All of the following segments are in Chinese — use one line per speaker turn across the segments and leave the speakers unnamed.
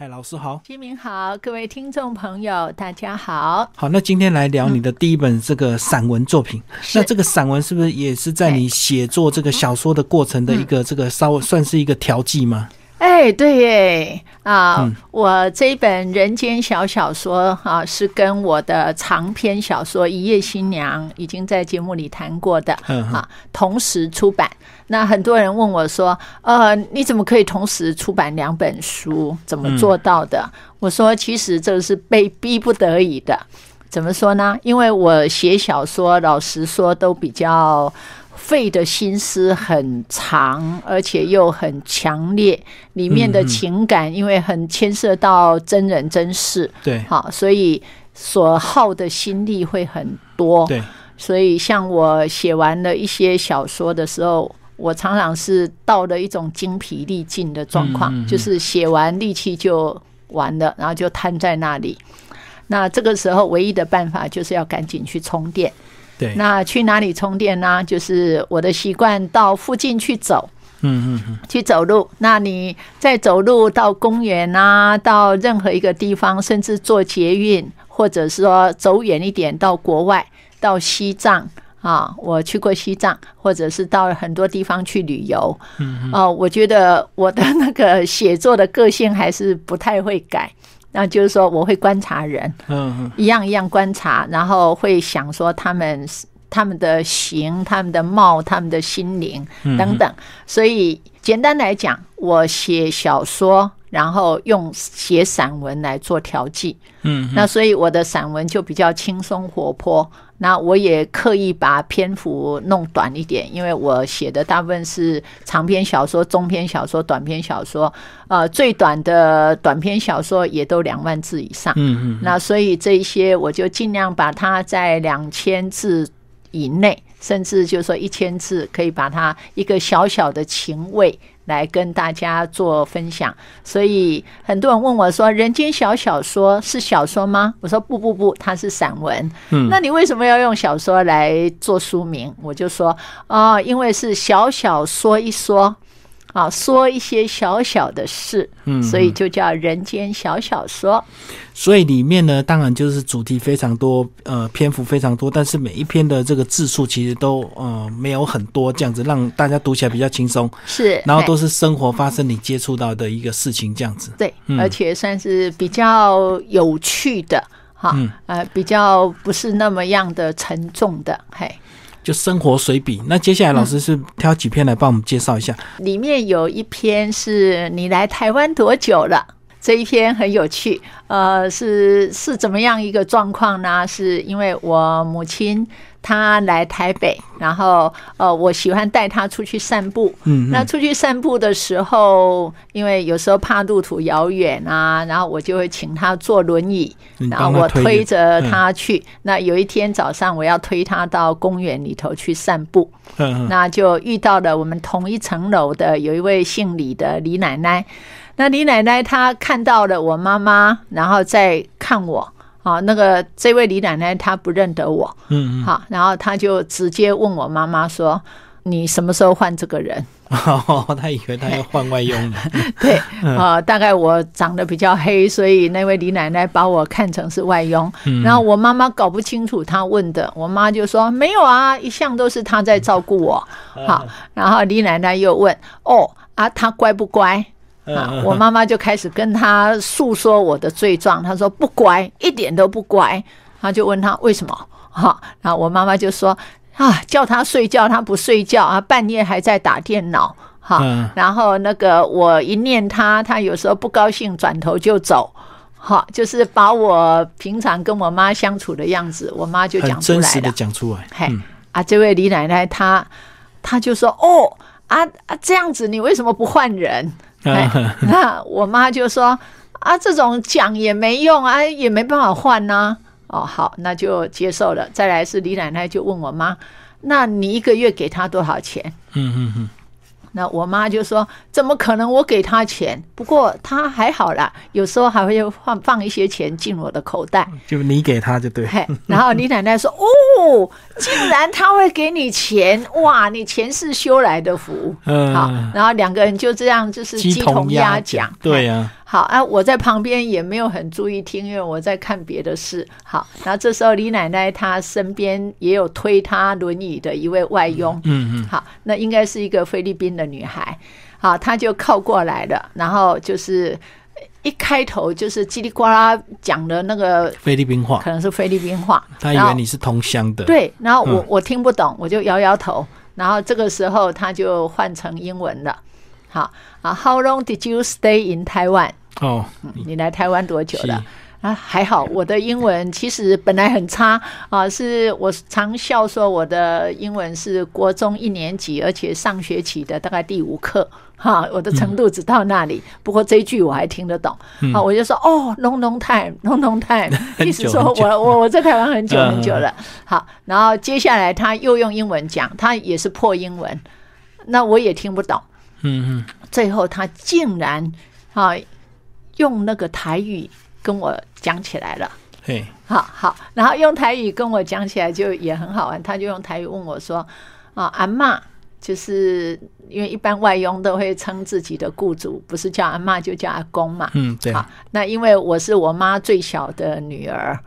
嗨，老师好，
金明好，各位听众朋友，大家好。
好，那今天来聊你的第一本这个散文作品。那这个散文是不是也是在你写作这个小说的过程的一个这个稍微算是一个调剂吗？
哎，对耶啊！我这一本《人间小小说》啊，是跟我的长篇小说《一夜新娘》已经在节目里谈过的啊，同时出版。那很多人问我说：“呃，你怎么可以同时出版两本书？怎么做到的？”我说：“其实这是被逼不得已的。怎么说呢？因为我写小说，老实说都比较。”费的心思很长，而且又很强烈，里面的情感因为很牵涉到真人真事，
对，
好，所以所耗的心力会很多。
对，
所以像我写完了一些小说的时候，我常常是到了一种精疲力尽的状况，就是写完力气就完了，然后就瘫在那里。那这个时候唯一的办法就是要赶紧去充电。
对，
那去哪里充电呢？就是我的习惯，到附近去走，
嗯嗯嗯，
去走路。那你在走路到公园啊，到任何一个地方，甚至坐捷运，或者是说走远一点到国外，到西藏啊，我去过西藏，或者是到很多地方去旅游。
嗯
哦，我觉得我的那个写作的个性还是不太会改。那就是说，我会观察人，
嗯，
一样一样观察，然后会想说他们他们的形、他们的貌、他们的心灵等等。所以简单来讲，我写小说。然后用写散文来做调剂，
嗯，
那所以我的散文就比较轻松活泼。那我也刻意把篇幅弄短一点，因为我写的大部分是长篇小说、中篇小说、短篇小说。呃，最短的短篇小说也都两万字以上，
嗯嗯。
那所以这一些我就尽量把它在两千字以内，甚至就说一千字，可以把它一个小小的情味。来跟大家做分享，所以很多人问我说：“人间小小说是小说吗？”我说：“不不不，它是散文。”
嗯，
那你为什么要用小说来做书名？我就说：“哦，因为是小小说一说。”啊，说一些小小的事，
嗯，
所以就叫人间小小说。
所以里面呢，当然就是主题非常多，呃，篇幅非常多，但是每一篇的这个字数其实都呃没有很多，这样子让大家读起来比较轻松。
是，
然后都是生活发生你接触到的一个事情，这样子。
对，而且算是比较有趣的，哈，呃，比较不是那么样的沉重的，嘿。
就生活随笔。那接下来老师是挑几篇来帮我们介绍一下。
里面有一篇是你来台湾多久了？这一篇很有趣。呃，是是怎么样一个状况呢？是因为我母亲。他来台北，然后呃，我喜欢带他出去散步。
嗯，
那出去散步的时候，因为有时候怕路途遥远啊，然后我就会请他坐轮椅，然后我推着他去。那有一天早上，我要推他到公园里头去散步，那就遇到了我们同一层楼的有一位姓李的李奶奶。那李奶奶她看到了我妈妈，然后再看我。啊，那个这位李奶奶她不认得我，
嗯
嗯，好，然后她就直接问我妈妈说：“你什么时候换这个人？”
哦，她以为她要换外佣了。
对，啊，大概我长得比较黑，所以那位李奶奶把我看成是外佣。然后我妈妈搞不清楚她问的，我妈就说：“没有啊，一向都是她在照顾我。”好，然后李奶奶又问：“哦，啊，她乖不乖？”啊！我妈妈就开始跟他诉说我的罪状。他说不乖，一点都不乖。他就问他为什么？哈！然后我妈妈就说啊，叫他睡觉他不睡觉啊，半夜还在打电脑。哈！然后那个我一念他，他有时候不高兴，转头就走。好，就是把我平常跟我妈相处的样子，我妈就讲出来
了。讲出来。
嘿啊，这位李奶奶她她就说哦啊啊，这样子你为什么不换人？那我妈就说啊，这种讲也没用啊，也没办法换呢。哦，好，那就接受了。再来是李奶奶就问我妈，那你一个月给她多少钱？
嗯嗯嗯。
那我妈就说：“怎么可能？我给他钱，不过他还好啦，有时候还会放放一些钱进我的口袋。
就你给他就对。
然后李奶奶说：‘哦，竟然他会给你钱，哇，你前世修来的福。’
嗯，
好，然后两个人就这样就是鸡同鸭讲。
对呀。
好啊，我在旁边也没有很注意听，因为我在看别的事。好，然后这时候李奶奶她身边也有推她轮椅的一位外佣，
嗯嗯，
好，那应该是一个菲律宾的女孩，好，她就靠过来了，然后就是一开头就是叽里呱啦讲的那个
菲律宾话，
可能是菲律宾话，
他以为你是同乡的，，
对，然后我、
嗯
我听不懂，我就摇摇头。然后这个时候他就换成英文了。好啊，How long did you stay in Taiwan？
哦，
你来台湾多久了？啊，还好，我的英文其实本来很差啊，是我常笑说我的英文是国中一年级，而且上学期的大概第五课。哈，我的程度只到那里。不过这一句我还听得懂。啊，我就说哦，long long time，long long time，
很
意思说我我我在台湾很久
嗯
很久了。好，然后接下来他又用英文讲，他也是破英文，那我也听不懂。
嗯嗯，
最后他竟然啊用那个台语跟我讲起来了。
嘿，
好好，然后用台语跟我讲起来就也很好玩。他就用台语问我说：“啊，阿嬷，就是因为一般外佣都会称自己的雇主，不是叫阿嬷就叫阿公嘛。
嗯，对，
好，那因为我是我妈最小的女儿，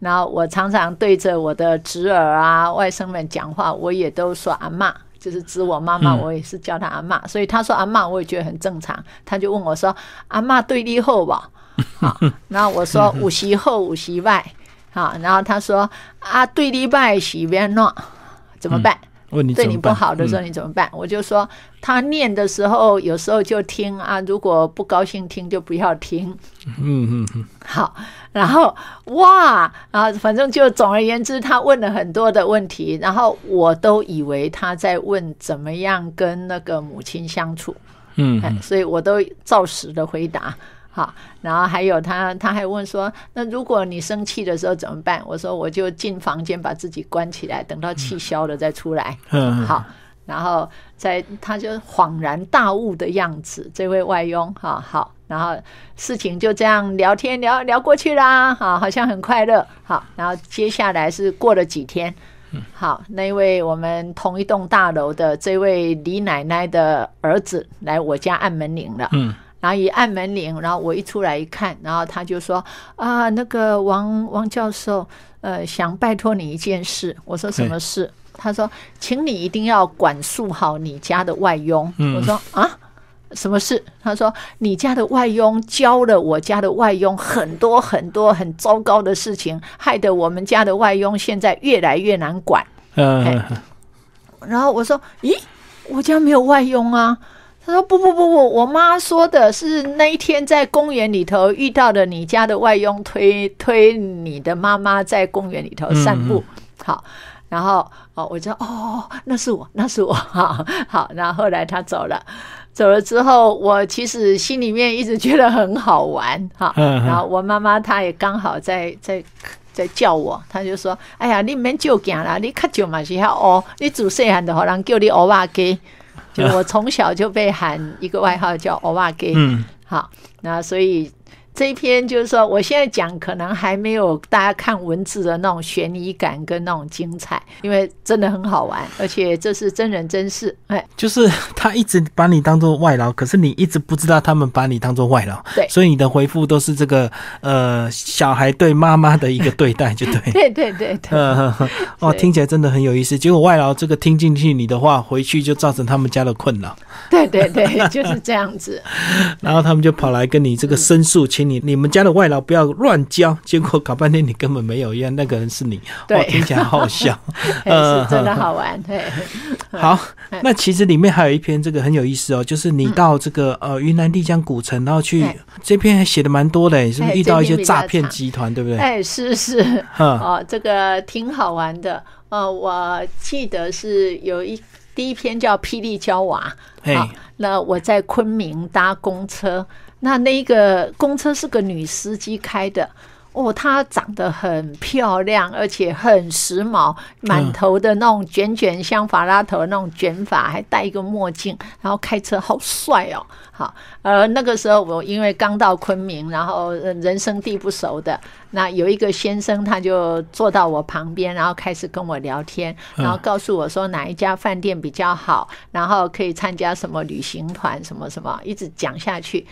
然后我常常对着我的侄儿啊、外甥们讲话，我也都说阿嬷，就是指我妈妈，
嗯
我也是叫她阿嬷，所以她说阿嬷，我也觉得很正常。她就问我说：“阿嬷对你好吧？” 好，然后我说五十后五十外，好，然后她说啊，对你拜喜边诺，怎么办？
问你
对你不好的时候
嗯
你怎么办？我就说他念的时候，有时候就听啊，如果不高兴听就不要听。
嗯嗯嗯，
好，然后哇，然后反正就总而言之，他问了很多的问题，然后我都以为他在问怎么样跟那个母亲相处，
嗯，
所以我都照实的回答。好，然后还有他，他还问说，那如果你生气的时候怎么办？我说我就进房间把自己关起来，等到气消了再出来。
嗯，嗯，
好，然后在他就恍然大悟的样子，这位外佣哈好，然后事情就这样聊天聊聊过去啦，哈，好像很快乐。好，然后接下来是过了几天，好，那位我们同一栋大楼的这位李奶奶的儿子来我家按门铃了，
嗯。
然后一按门铃，然后我一出来一看，然后他就说啊，那个王王教授，呃，想拜托你一件事。我说什么事？他说，请你一定要管束好你家的外佣。
嗯
我说啊。什么事？他说你家的外佣教了我家的外佣很多很多很糟糕的事情，害得我们家的外佣现在越来越难管。
嗯
然后我说：“咦，我家没有外佣啊。”他说：“不不不不，我妈说的是那一天在公园里头遇到的你家的外佣推推你的妈妈在公园里头散步。好，然后哦，我就哦，那是我，那是我。好，好，然后后来他走了。走了之后，我其实心里面一直觉得很好玩哈。
嗯嗯
然后我妈妈她也刚好在在在叫我，她就说：“哎呀，你免就行啦，你较久嘛是要哦，你自细汉就好人叫你欧巴鸡。”就我从小就被喊一个外号叫欧巴给。
嗯，
好，那所以这一篇就是说，我现在讲可能还没有大家看文字的那种悬疑感跟那种精彩，因为真的很好玩，而且这是真人真事。哎，
就是他一直把你当做外劳，可是你一直不知道他们把你当做外劳，
对
所以你的回复都是这个呃小孩对妈妈的一个对待，就对。
对对对对，
呃，哦，听起来真的很有意思。结果外劳这个听进去你的话，回去就造成他们家的困扰，
对对对，就是这样子。
然后他们就跑来跟你这个申诉，请你你们家的外劳不要乱教。结果搞半天你根本没有，一样那个人是你，
对
哦，听起来好好笑。
哎是真的好玩。对，
好，那其实里面还有一篇这个很有意思哦，就是你到这个呃云南丽江古城，然后去
哎
这篇还写的蛮多的，是不
哎
是遇到一些诈骗集团，对不对？
哎，是是。
哈，
哦，这个挺好玩的。呃，我记得是有一第一篇叫《霹雳娇娃》
嘿
好，那我在昆明搭公车，那那一个公车是个女司机开的。哦，她长得很漂亮，而且很时髦，满头的那种卷卷像法拉头那种卷发，还戴一个墨镜，然后开车好帅哦。好，呃，那个时候我因为刚到昆明，然后呃人生地不熟的，那有一个先生他就坐到我旁边，然后开始跟我聊天，然后告诉我说哪一家饭店比较好，然后可以参加什么旅行团，什么什么，一直讲下去。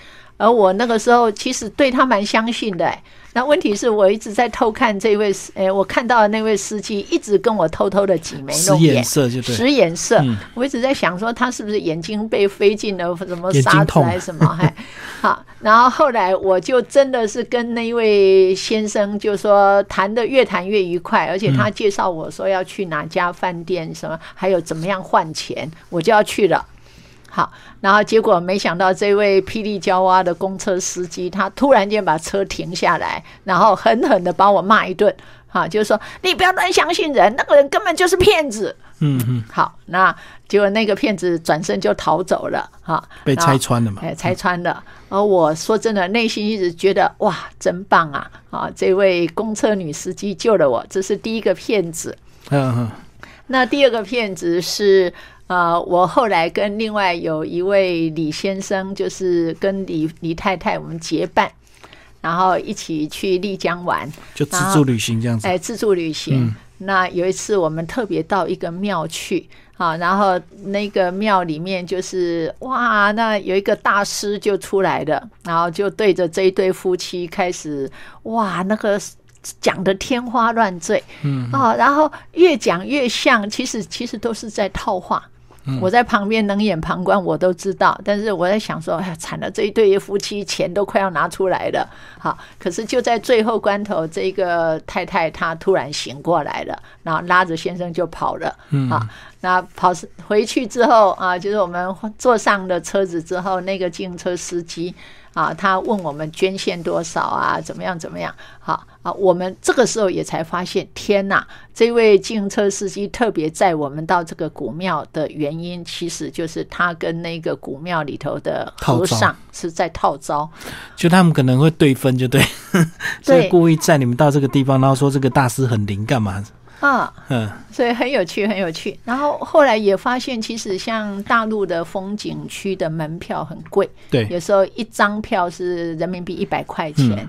而我那个时候其实对他蛮相信的、哎那问题是我一直在偷看这位，哎、我看到的那位司机一直跟我偷偷的挤眉弄眼
眼，色就对。
使眼色。
嗯
我一直在想说，他是不是眼睛被飞进了什么沙子还是什么？还好，然后后来我就真的是跟那位先生就说谈的越谈越愉快，而且他介绍我说要去哪家饭店什么，还有怎么样换钱，我就要去了。好，然后结果没想到这位霹雳娇娃的公车司机，他突然间把车停下来，然后狠狠的把我骂一顿。哈，就是说你不要乱相信人，那个人根本就是骗子。
嗯嗯，
好，那结果那个骗子转身就逃走了，哈，
被拆穿了嘛。
哎，拆穿了。而我说真的，内心一直觉得哇，真棒啊！啊，这位公车女司机救了我，这是第一个骗子。
嗯嗯，
那第二个骗子是呃，我后来跟另外有一位李先生，就是跟李李太太我们结伴，然后一起去丽江玩，
就自助旅行这样子。
哎，自助旅行。
嗯
那有一次我们特别到一个庙去啊，然后那个庙里面就是哇，那有一个大师就出来了，然后就对着这一对夫妻开始哇，那个讲的天花乱坠，
嗯
啊，然后越讲越像，其实其实都是在套话。
嗯。
我在旁边冷眼旁观，我都知道，但是我在想说，哎呀，惨了，这一对夫妻钱都快要拿出来了，好，可是就在最后关头，这个太太她突然醒过来了，然后拉着先生就跑了，
嗯。
啊，那跑回去之后啊，就是我们坐上了车子之后，那个警车司机啊，他问我们捐献多少啊，怎么样怎么样，好啊，我们这个时候也才发现，天哪，这位自行车司机特别载我们到这个古庙的原因，其实就是他跟那个古庙里头的和尚是在套招，
就他们可能会对分，就 对，所以故意载你们到这个地方，然后说这个大师很灵，干嘛？
啊，
嗯
所以很有趣，很有趣。然后后来也发现，其实像大陆的风景区的门票很贵，
对，
有时候一张票是人民币一百块钱。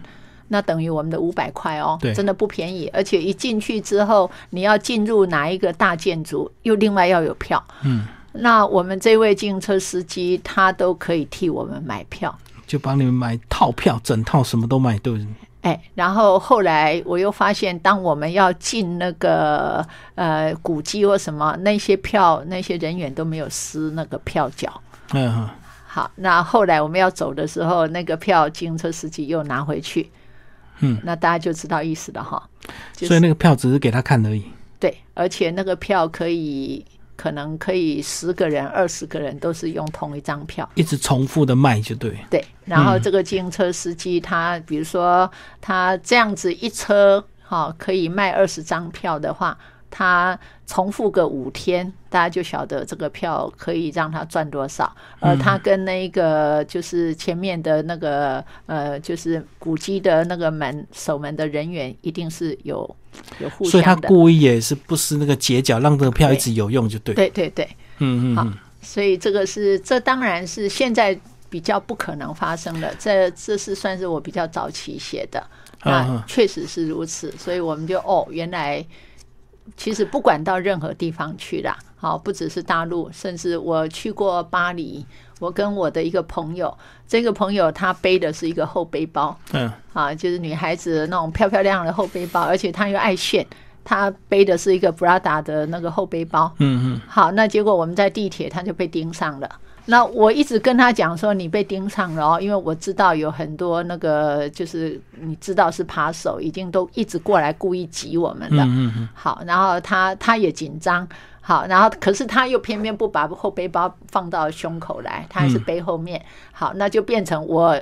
那等于我们的五百块哦
对，
真的不便宜。而且一进去之后，你要进入哪一个大建筑，又另外要有票。
嗯，
那我们这位自行车司机，他都可以替我们买票。
就帮你们买套票，整套什么都买，对不对？
哎，然后后来我又发现，当我们要进那个呃古迹或什么，那些票那些人员都没有撕那个票角。
嗯嗯，
好，那后来我们要走的时候，那个票计程车司机又拿回去。
嗯，
那大家就知道意思了哈。就是
所以那个票只是给他看而已。
对，而且那个票可以可能可以十个人、二十个人都是用同一张票。
一直重复的卖就对，
对，然后这个自行车司机他，比如说他这样子一车哈、可以卖二十张票的话，他重复个五天，大家就晓得这个票可以让他赚多少。而他跟那个就是前面的那个呃，就是古迹的那个门守门的人员，一定是有有互
所以他。故意也是不失那个截角，让这个票一直有用就对。
对对对，
嗯嗯好，
所以这个是这当然是现在比较不可能发生的，这这是算是我比较早期写的，
嗯
那
嗯
确实是如此，所以我们就哦，原来其实不管到任何地方去啦，好，不只是大陆，甚至我去过巴黎，我跟我的一个朋友，这个朋友他背的是一个厚背包，
嗯，
啊，就是女孩子那种漂漂亮亮的厚背包，而且她又爱炫，他背的是一个 Prada 的那个后背包，
嗯嗯，
好，那结果我们在地铁，他就被盯上了。那我一直跟他讲说，你被盯上了哦，因为我知道有很多那个，就是你知道是扒手，已经都一直过来故意挤我们了。
嗯嗯。
好，然后他他也紧张，好，然后可是他又偏偏不把后背包放到胸口来，他还是背后面。好，那就变成我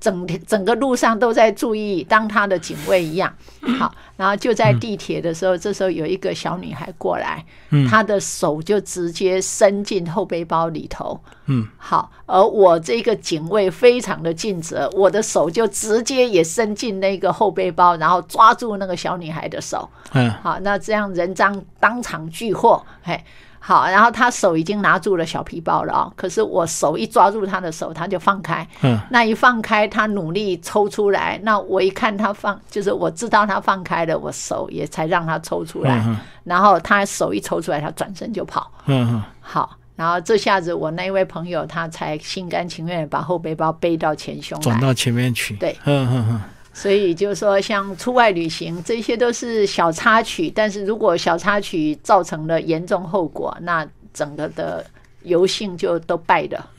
整天整个路上都在注意，当他的警卫一样。好，然后就在地铁的时候，这时候有一个小女孩过来，她的手就直接伸进后背包里头。
嗯，
好，而我这个警卫非常的尽责，我的手就直接也伸进那个后背包，然后抓住那个小女孩的手。
嗯，
好，那这样人赃当场俱获，嘿。好，然后他手已经拿住了小皮包了啊、可是我手一抓住他的手，他就放开。
嗯，
那一放开，他努力抽出来。那我一看他放，就是我知道他放开了，我手也才让他抽出来。
嗯
然后他手一抽出来，他转身就跑。
嗯嗯，
好，然后这下子我那一位朋友他才心甘情愿把后背包背到前胸来。
转到前面去。
对
嗯嗯嗯，
所以就是说，像出外旅行，这些都是小插曲。但是如果小插曲造成了严重后果，那整个的游性就都败了。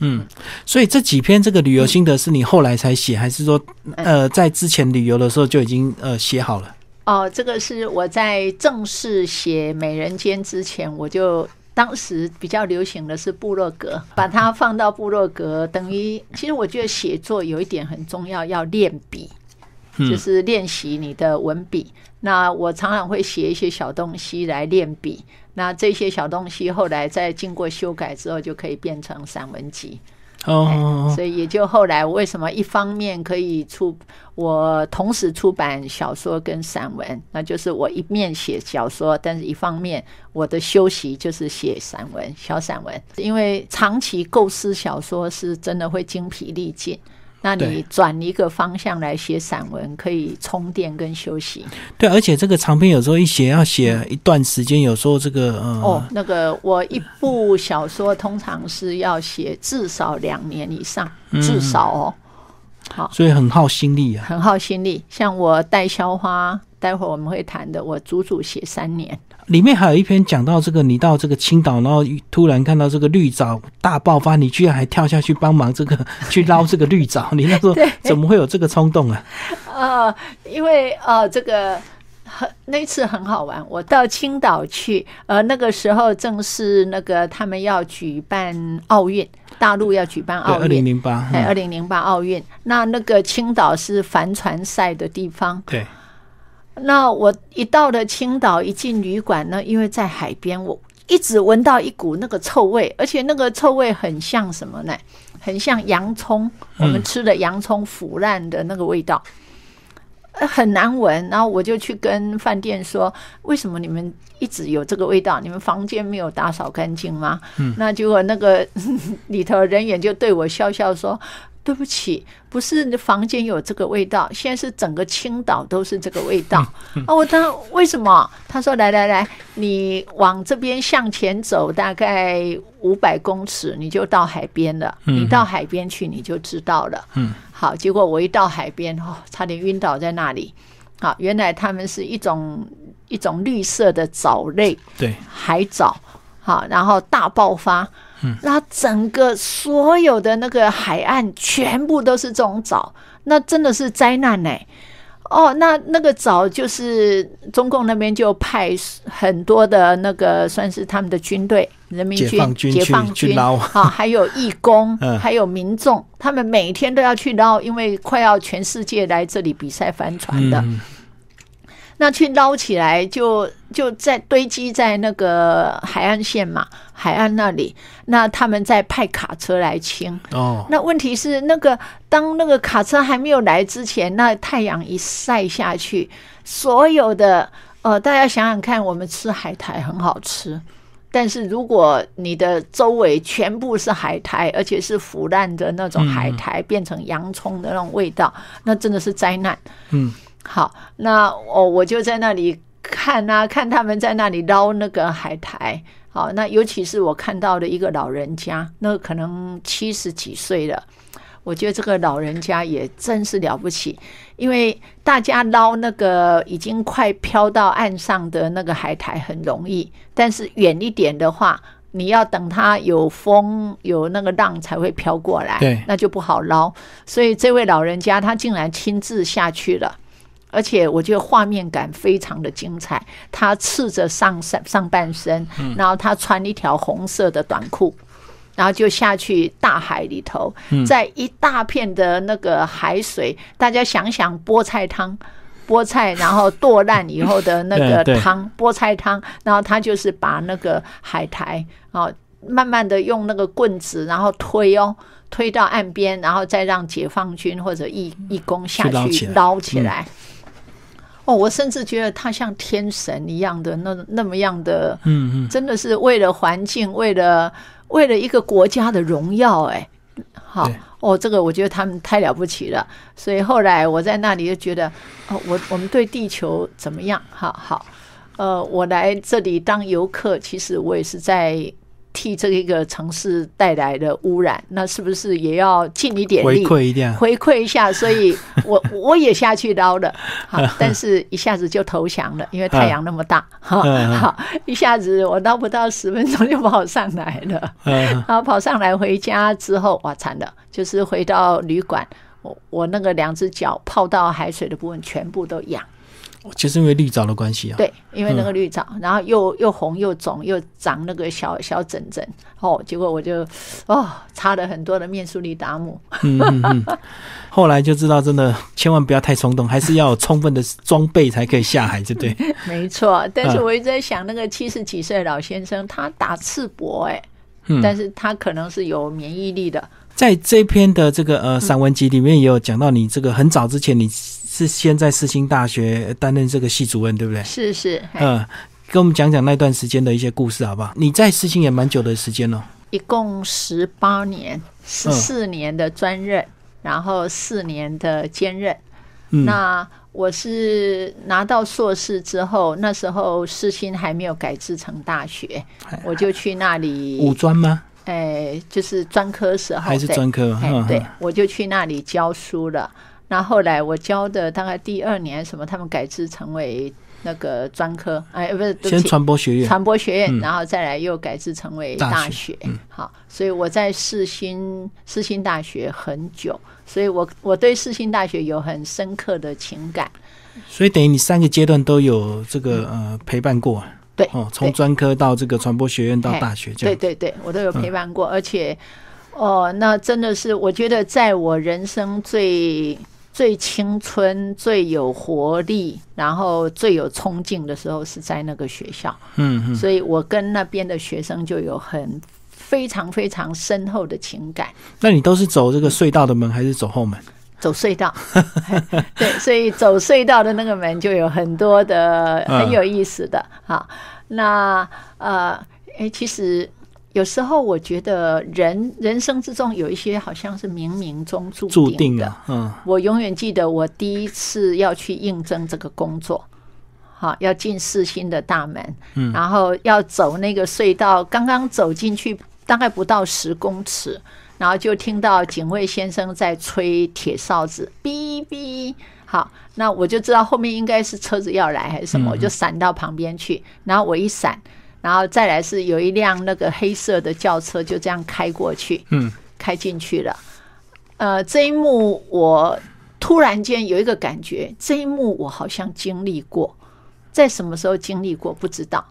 所以这几篇这个旅游心得是你后来才写，还是说呃在之前旅游的时候就已经呃写好了？
哦，这个是我在正式写《美人间》之前，我就当时比较流行的是部落格，把它放到部落格，等于其实我觉得写作有一点很重要，要练笔，就是练习你的文笔。那我常常会写一些小东西来练笔，那这些小东西后来在经过修改之后，就可以变成散文集。
哦，
所以也就后来为什么一方面可以出，我同时出版小说跟散文，那就是我一面写小说，但是一方面我的休息就是写散文、小散文，因为长期构思小说是真的会精疲力尽。那你
对
转一个方向来写散文，可以充电跟休息。
对，而且这个长篇有时候一写要写一段时间，有时候这个呃，
哦，那个我一部小说通常是要写至少两年以上，至少哦。
好所以很耗心力啊。
很耗心力。像我带销花，待会儿我们会谈的，我足足写三年。
里面还有一篇讲到这个，你到这个青岛，然后突然看到这个绿藻大爆发，你居然还跳下去帮忙这个 去捞这个绿藻，你那时候 怎么会有这个冲动啊？
呃，因为呃，这个很那次很好玩，我到青岛去，呃，那个时候正是那个他们要举办奥运，大陆要举办奥运
二零。零八，
哎，
嗯
二零零八奥运，那那个青岛是帆船赛的地方。
对，
那我一到了青岛，一进旅馆呢，因为在海边，我一直闻到一股那个臭味，而且那个臭味很像什么呢？很像洋葱，我们吃的洋葱腐烂的那个味道，呃很难闻。然后我就去跟饭店说，为什么你们一直有这个味道？你们房间没有打扫干净吗？嗯那结果那个 里头人员就对我笑笑说。对不起，不是你的房间有这个味道，现在是整个青岛都是这个味道。啊，我当为什么？他说来来来，你往这边向前走大概五百公尺，你就到海边了。你到海边去，你就知道了。
嗯，
好，结果我一到海边，哦，差点晕倒在那里。好，原来他们是一种一种绿色的藻类，
对，
海藻，好，然后大爆发，嗯，那整个所有的那个海岸全部都是这种藻，那真的是灾难呢、哦，那那个藻就是中共那边就派很多的那个算是他们的军队，人民
解放军去
解放军啊，还有义工，
嗯。
还有民众，他们每天都要去捞，因为快要全世界来这里比赛帆船的。
嗯，
那去捞起来就就在堆积在那个海岸线嘛，海岸那里。那他们再派卡车来清。
哦，
那问题是，那个当那个卡车还没有来之前，那太阳一晒下去，所有的呃，大家想想看，我们吃海苔很好吃。但是如果你的周围全部是海苔，而且是腐烂的那种海苔，变成洋葱的那种味道，那真的是灾难。
嗯，
好，那我我就在那里看啊，看他们在那里捞那个海苔。好，那尤其是我看到的一个老人家，那可能七十几岁了。我觉得这个老人家也真是了不起，因为大家捞那个已经快飘到岸上的那个海苔很容易，但是远一点的话，你要等它有风有那个浪才会飘过来，
对
那就不好捞。所以这位老人家他竟然亲自下去了。而且我觉得画面感非常的精彩，他赤着上上上半身，然后他穿一条红色的短裤，然后就下去大海里头，在一大片的那个海水，大家想想菠菜汤。菠菜，然后剁烂以后的那个 汤，菠菜汤，然后他就是把那个海苔啊，慢慢的用那个棍子，然后推哦，推到岸边，然后再让解放军或者义义工下去
去捞起来
捞起来。哦，我甚至觉得他像天神一样的那那么样的，
嗯嗯，
真的是为了环境，为了为了一个国家的荣耀，哎，好
对
哦，这个我觉得他们太了不起了。所以后来我在那里就觉得，哦，我我们对地球怎么样？好好，呃，我来这里当游客，其实我也是在替这一个城市带来的污染，那是不是也要尽一点
回
力？
馈一点，
回馈一下，所以 我我也下去捞了，好，但是一下子就投降了，因为太阳那么大，哈，一下子我捞不到十分钟就跑上来了，
嗯。
然后跑上来回家之后，哇，惨了，就是回到旅馆，我我那个两只脚泡到海水的部分全部都痒，
就是因为绿藻的关系啊。
对，因为那个绿藻，然后又又红又肿又长那个小小疹疹，哦，结果我就哦擦了很多的面舒利达姆，
嗯嗯嗯。后来就知道，真的千万不要太冲动，还是要有充分的装备才可以下海，对不对？
没错，但是
嗯。
我一直在想，那个七十几岁的老先生，他打赤膊、哎、
嗯。
但是他可能是有免疫力的，
在这篇的这个呃散文集里面，也有讲到你这个很早之前你是先在世新大学担任这个系主任，对不对？
是是，哎
嗯，跟我们讲讲那段时间的一些故事好不好？你在世新也蛮久的时间了，
一共十八年，十四年的专任，然后四年的兼任。
嗯，
那我是拿到硕士之后，那时候世新还没有改制成大学，我就去那里
五
里，
专吗？
哎，就是专科时候，
还是
对
专科？
对
嗯，
我就去那里教书了。那后来我教的大概第二年，什么他们改制成为那个专科，哎，不是，
先
起，
传播学院。
传播学院，
嗯
然后再来又改制成为
大学
大学。
嗯
好，所以我在世新世新大学很久，所以我我对世新大学有很深刻的情感。
所以等于你三个阶段都有这个呃陪伴过。
嗯对
哦，从专科到这个传播学院到大学这样。
对对对，我都有陪伴过，而且哦，那真的是我觉得在我人生最最青春、最有活力，然后最有冲劲的时候，是在那个学校。
嗯嗯。
所以我跟那边的学生就有很非常非常深厚的情感。
那你都是走这个隧道的门，还是走后门？
走隧道，对，所以走隧道的那个门就有很多的
嗯
很有意思的哈。那呃，诶，其实有时候我觉得人人生之中有一些好像是冥冥中注
注
定的。
嗯
我永远记得我第一次要去应征这个工作，好，要进世新的大门，
嗯
然后要走那个隧道，刚刚走进去大概不到十公尺，然后就听到警卫先生在吹铁哨子，哔哔。好，那我就知道后面应该是车子要来还是什么，
嗯
我就闪到旁边去，然后我一闪，然后再来是有一辆那个黑色的轿车就这样开过去，
嗯，
开进去了。呃，这一幕我突然间有一个感觉，这一幕我好像经历过，在什么时候经历过不知道。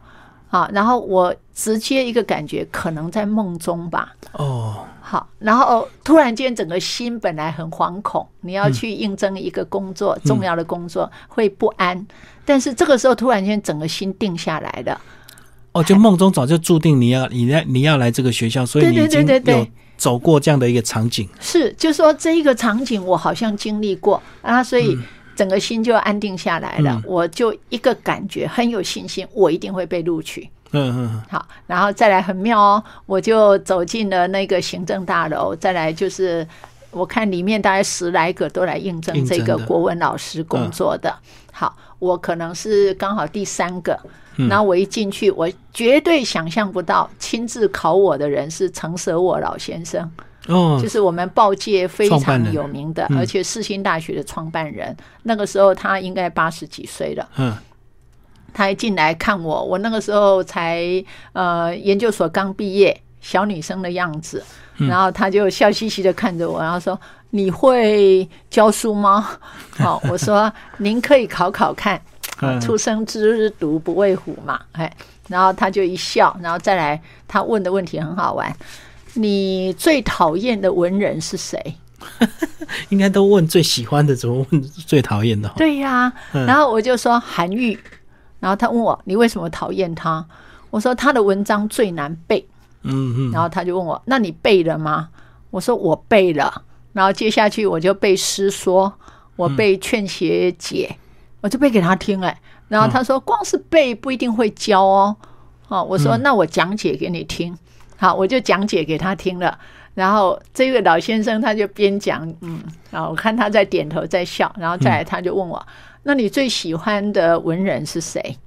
好，然后我直接一个感觉，可能在梦中吧。
哦，
好，然后突然间整个心本来很惶恐，你要去应征一个工作，重要的工作会不安，但是这个时候突然间整个心定下来了。
哦，就梦中早就注定你要 你要你要来这个学校，所以你已经有走过这样的一个场景。
是，就说这一个场景我好像经历过啊，所以整个心就安定下来了。
嗯
我就一个感觉很有信心，我一定会被录取。
嗯嗯嗯，
好，然后再来很妙哦，我就走进了那个行政大楼，再来就是我看里面大概十来个都来应征这个国文老师工作的。好，我可能是刚好第三个。
嗯
然后我一进去，我绝对想象不到，亲自考我的人是陈舍我老先生。
哦
就，是我们报界非常有名的，
嗯
而且世新大学的创办人。那个时候他应该八十几岁了，
嗯
他一进来看我，我那个时候才呃研究所刚毕业，小女生的样子，
嗯
然后他就笑嘻嘻的看着我，然后说：“你会教书吗？”好，我说：“您可以考考看。”
嗯
出生之犊不畏虎嘛，哎，然后他就一笑，然后再来，他问的问题很好玩，你最讨厌的文人是谁？
应该都问最喜欢的，怎么问最讨厌的？
对呀、
嗯
然后我就说韩愈，然后他问我你为什么讨厌他？我说他的文章最难背，
嗯嗯，
然后他就问我那你背了吗？我说我背了，然后接下去我就背诗说，我背劝学解，我就背给他听哎，然后他说光是背不一定会教哦，哦，我说那我讲解给你听，好，我就讲解给他听了。然后这位老先生他就边讲，嗯，然后我看他在点头在笑，然后再来他就问我，那你最喜欢的文人是谁？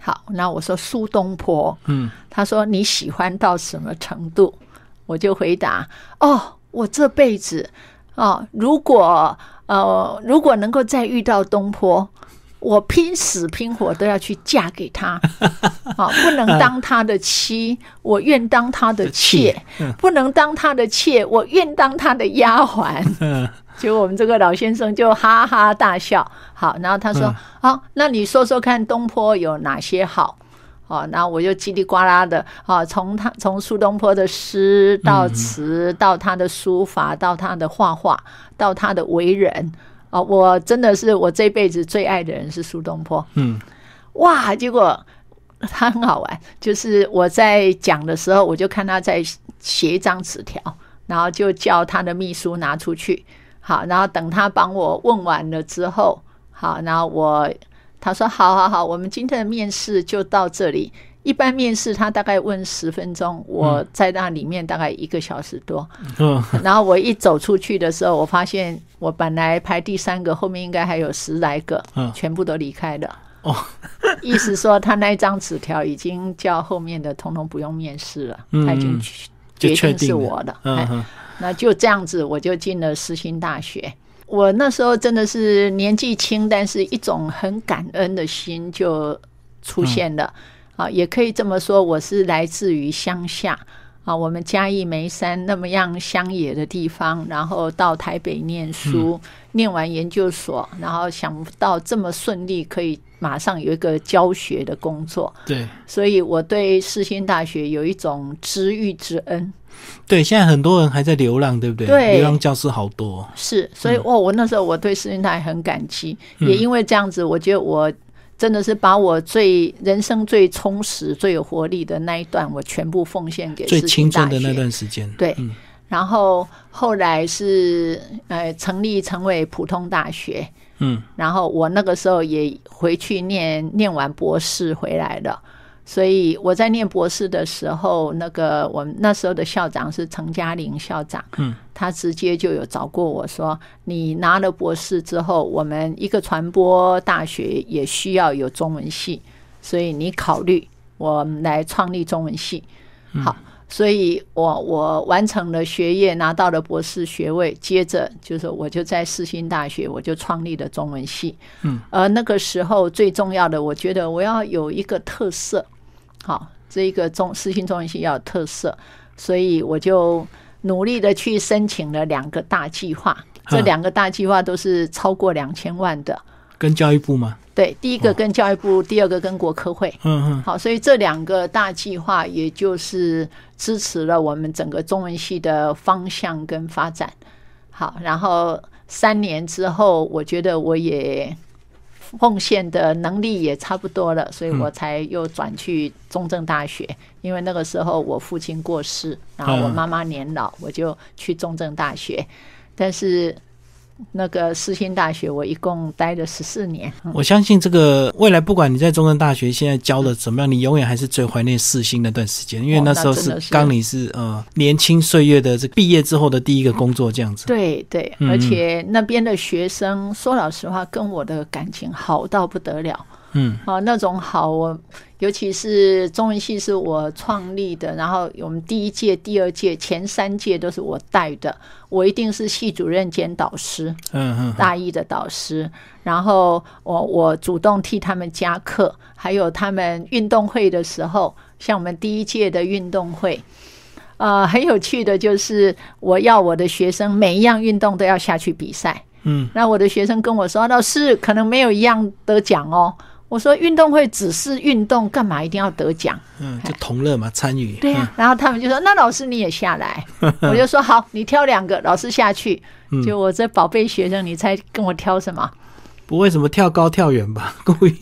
好，那我说苏东坡，
嗯，
他说你喜欢到什么程度？我就回答，哦，我这辈子哦，如果呃，如果能够再遇到东坡。我拼死拼活都要去嫁给他，啊，不能当他的妻，我愿当他的妾；不能当他的妾，我愿当他的丫鬟。结果我们这个老先生就哈哈大笑。好，然后他说：“好，那你说说看，东坡有哪些好？”哦，然后我就叽里呱啦的啊，从他从苏东坡的诗到词，到他的书法，到他的画画，到他的为人。哦，我真的是我这辈子最爱的人是苏东坡。
嗯，
哇，结果他很好玩，就是我在讲的时候，我就看他在写一张纸条，然后就叫他的秘书拿出去。好，然后等他帮我问完了之后，好，然后我他说好好好，我们今天的面试就到这里。一般面试他大概问十分钟，我在那里面大概一个小时多。
嗯，
然后我一走出去的时候，我发现我本来排第三个，后面应该还有十来个，
嗯，
全部都离开了。
哦，
意思说他那一张纸条已经叫后面的通通不用面试了，他已经决定是我的。
嗯，
那就这样子，我就进了世新大学。我那时候真的是年纪轻，但是一种很感恩的心就出现了。啊，也可以这么说，我是来自于乡下啊，我们嘉义梅山那么样乡野的地方，然后到台北念书，念完研究所，然后想不到这么顺利，可以马上有一个教学的工作。
对，
所以我对世新大学有一种知遇之恩。
对，现在很多人还在流浪，对不对？
对，
流浪教师好多。
是，所以哦，我那时候我对世新大学很感激，也因为这样子，我觉得我。真的是把我最人生最充实、最有活力的那一段，我全部奉献给
最青春的那段时间。
对，然后后来是呃成立成为普通大学，
嗯，
然后我那个时候也回去念念完博士回来了。所以我在念博士的时候，那个我们那时候的校长是陈嘉玲校长，
嗯，
他直接就有找过我说，你拿了博士之后，我们一个传播大学也需要有中文系，所以你考虑我们来创立中文系。好，所以我我完成了学业，拿到了博士学位，接着就是我就在世新大学，我就创立了中文系。
嗯，
而那个时候最重要的，我觉得我要有一个特色。好，这一个中私信中文系要有特色，所以我就努力的去申请了两个大计划。这两个大计划都是超过两千万的，
跟教育部吗？
对，第一个跟教育部，第二个跟国科会。
嗯嗯。
好，所以这两个大计划，也就是支持了我们整个中文系的方向跟发展。好，然后三年之后，我觉得我也。奉献的能力也差不多了，所以我才又转去中正大学。因为那个时候我父亲过世，然后我妈妈年老，我就去中正大学。但是。那个世新大学，我一共待了十四年。
我相信这个未来，不管你在中山大学现在教的怎么样，你永远还是最怀念世新那段时间，因为那时候是刚你是呃年轻岁月的这毕业之后的第一个工作这样子。
对对，而且那边的学生说老实话，跟我的感情好到不得了。
嗯，
啊，那种好，我尤其是中文系是我创立的，然后我们第一届、第二届、前三届都是我带的，我一定是系主任兼导师，
嗯嗯，
大一的导师，然后我我主动替他们加课，还有他们运动会的时候，像我们第一届的运动会，呃，很有趣的就是我要我的学生每一样运动都要下去比赛，
嗯，
那我的学生跟我说，老师可能没有一样得奖哦。我说运动会只是运动，干嘛一定要得奖？
嗯，就同乐嘛，参与。
对呀，然后他们就说：“那老师你也下来。”我就说：“好，你挑两个，老师下去。”就我这宝贝学生，你猜跟我挑什么？
不会什么跳高跳远吧？故意。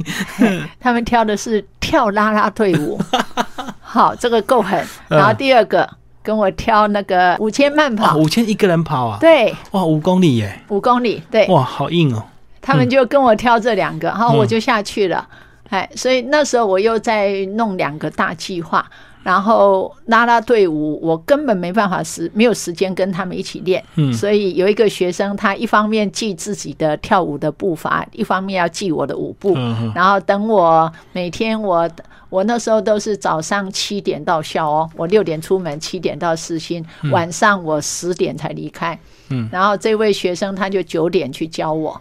他们挑的是跳啦啦队伍。好，这个够狠。然后第二个跟我挑那个五千慢跑。
五千一个人跑啊？
对。
哇，五公里耶！
五公里，对。
哇，好硬哦。
他们就跟我挑这两个，然后我就下去了。哎，所以那时候我又在弄两个大计划，然后拉拉队伍，我根本没办法时没有时间跟他们一起练，
嗯。
所以有一个学生，他一方面记自己的跳舞的步伐，一方面要记我的舞步，
嗯
然后等我每天我我那时候都是早上七点到校哦，我六点出门，七点到四新，晚上我十点才离开。
嗯，
然后这位学生他就九点去教我，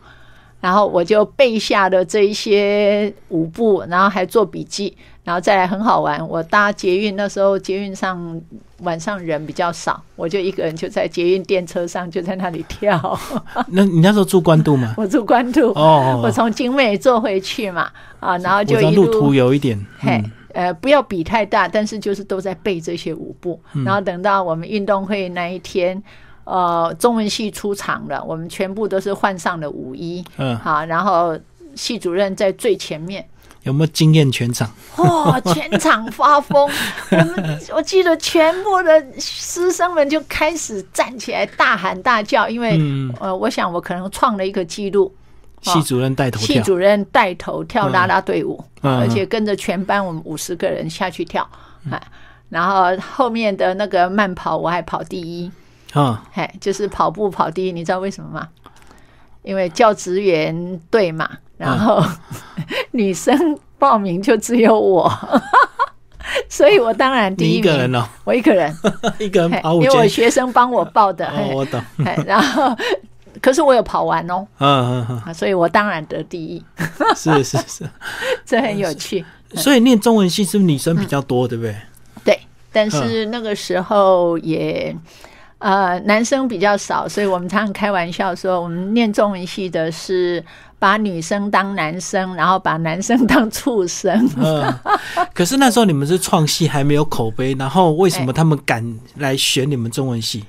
然后我就背下了这一些舞步，然后还做笔记，然后再来很好玩。我搭捷运那时候捷运上晚上人比较少，我就一个人就在捷运电车上就在那里跳。
那你那时候住关渡吗？
我住关渡，
哦，
我从景美坐回去嘛，啊，然后就一
路途有一点，
嘿
嗯，
呃，不要比太大，但是就是都在背这些舞步，
嗯
然后等到我们运动会那一天，呃，中文系出场了，我们全部都是换上了舞衣，
嗯，
好，然后系主任在最前面，
有没有惊艳全场？
哇、全场发疯，我们我记得全部的师生们就开始站起来大喊大叫，因为、
嗯，
呃，我想我可能创了一个记录，
系主任带头跳，
系主任带头跳啦啦队伍，
嗯。
而且跟着全班我们五十个人下去跳，啊，然后后面的那个慢跑我还跑第一，
啊，
嘿，就是跑步跑第一，你知道为什么吗？因为教职员队嘛，然后、女生报名就只有我，所以我当然第
你
一名，
一个人哦，
我一个人，
一个人
嘿
跑五
因为我
圈，
学生帮我报的，
哦，
嘿。
我懂，
嘿然后可是我有跑完哦，
嗯嗯
啊。所以我当然得第一，
嗯，是是是，
这很有趣。
所以念中文系是不是女生比较多，对不对？
对，但是那个时候也。呃，男生比较少，所以我们常常开玩笑说，我们念中文系的是把女生当男生，然后把男生当畜生。
嗯，可是那时候你们是创系，还没有口碑，然后为什么他们敢来选你们中文系？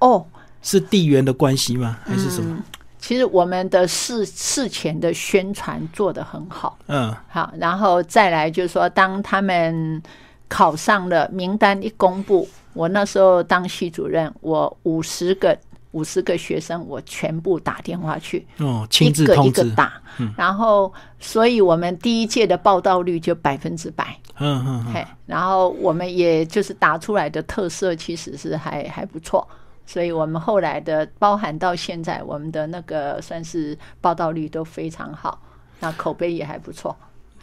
哦，
是地缘的关系吗？还是什么？
其实我们的事事前的宣传做得很好，
嗯
好，然后再来就是说，当他们考上了名单一公布，我那时候当系主任，我五十个五十个学生，我全部打电话去，
哦，
一个一个打，然后，所以我们第一届的报道率就百分之百，
嗯嗯嗯，
嘿，然后我们也就是打出来的特色其实是还还不错，所以我们后来的包含到现在，我们的那个算是报道率都非常好，那口碑也还不错。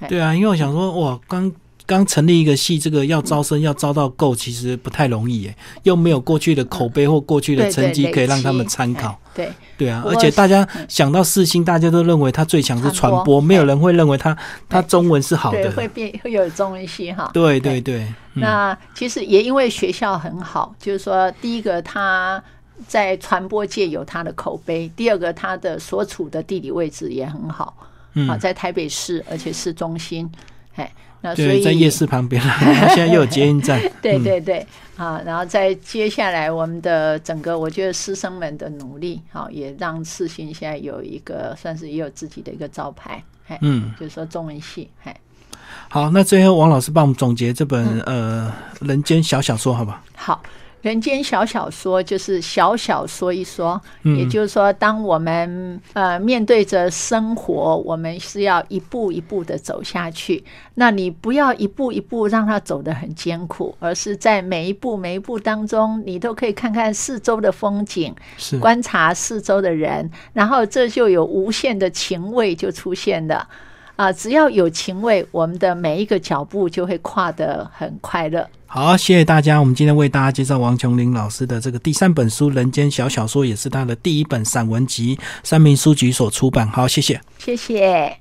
对啊，因为我想说，哇，刚刚成立一个系，这个要招生要招到够，其实不太容易耶，又没有过去的口碑或过去的成绩可以让他们参考。
哎。对，
对啊，而且大家想到四星，大家都认为他最强是传播，没有人会认为他他中文是好
对，
的。
会变会有中文系哈。
对对。对，嗯。
那其实也因为学校很好，就是说，第一个他在传播界有他的口碑，第二个他的所处的地理位置也很好，啊，在台北市，而且市中心，哎，那所
对，
以
在夜市旁边啦，现在又有捷运站。
对
嗯。
对对，啊，然后在接下来我们的整个，我觉得师生们的努力，好，也让世新现在有一个算是也有自己的一个招牌，哎，
嗯，
就是说中文系，哎，
好，那最后王老师帮我们总结这本
嗯。
呃人间小小说，好吧？
好，人间小小说就是小小说一说，
嗯
也就是说，当我们呃面对着生活，我们是要一步一步的走下去。那你不要一步一步让它走得很艰苦，而是在每一步每一步当中，你都可以看看四周的风景，
是，
观察四周的人，然后这就有无限的情味就出现了。啊，只要有情味，我们的每一个脚步就会跨得很快乐。
好，谢谢大家。我们今天为大家介绍王琼林老师的这个第三本书《人间小小说》，也是他的第一本散文集，三明书局所出版。好，谢谢。
谢谢。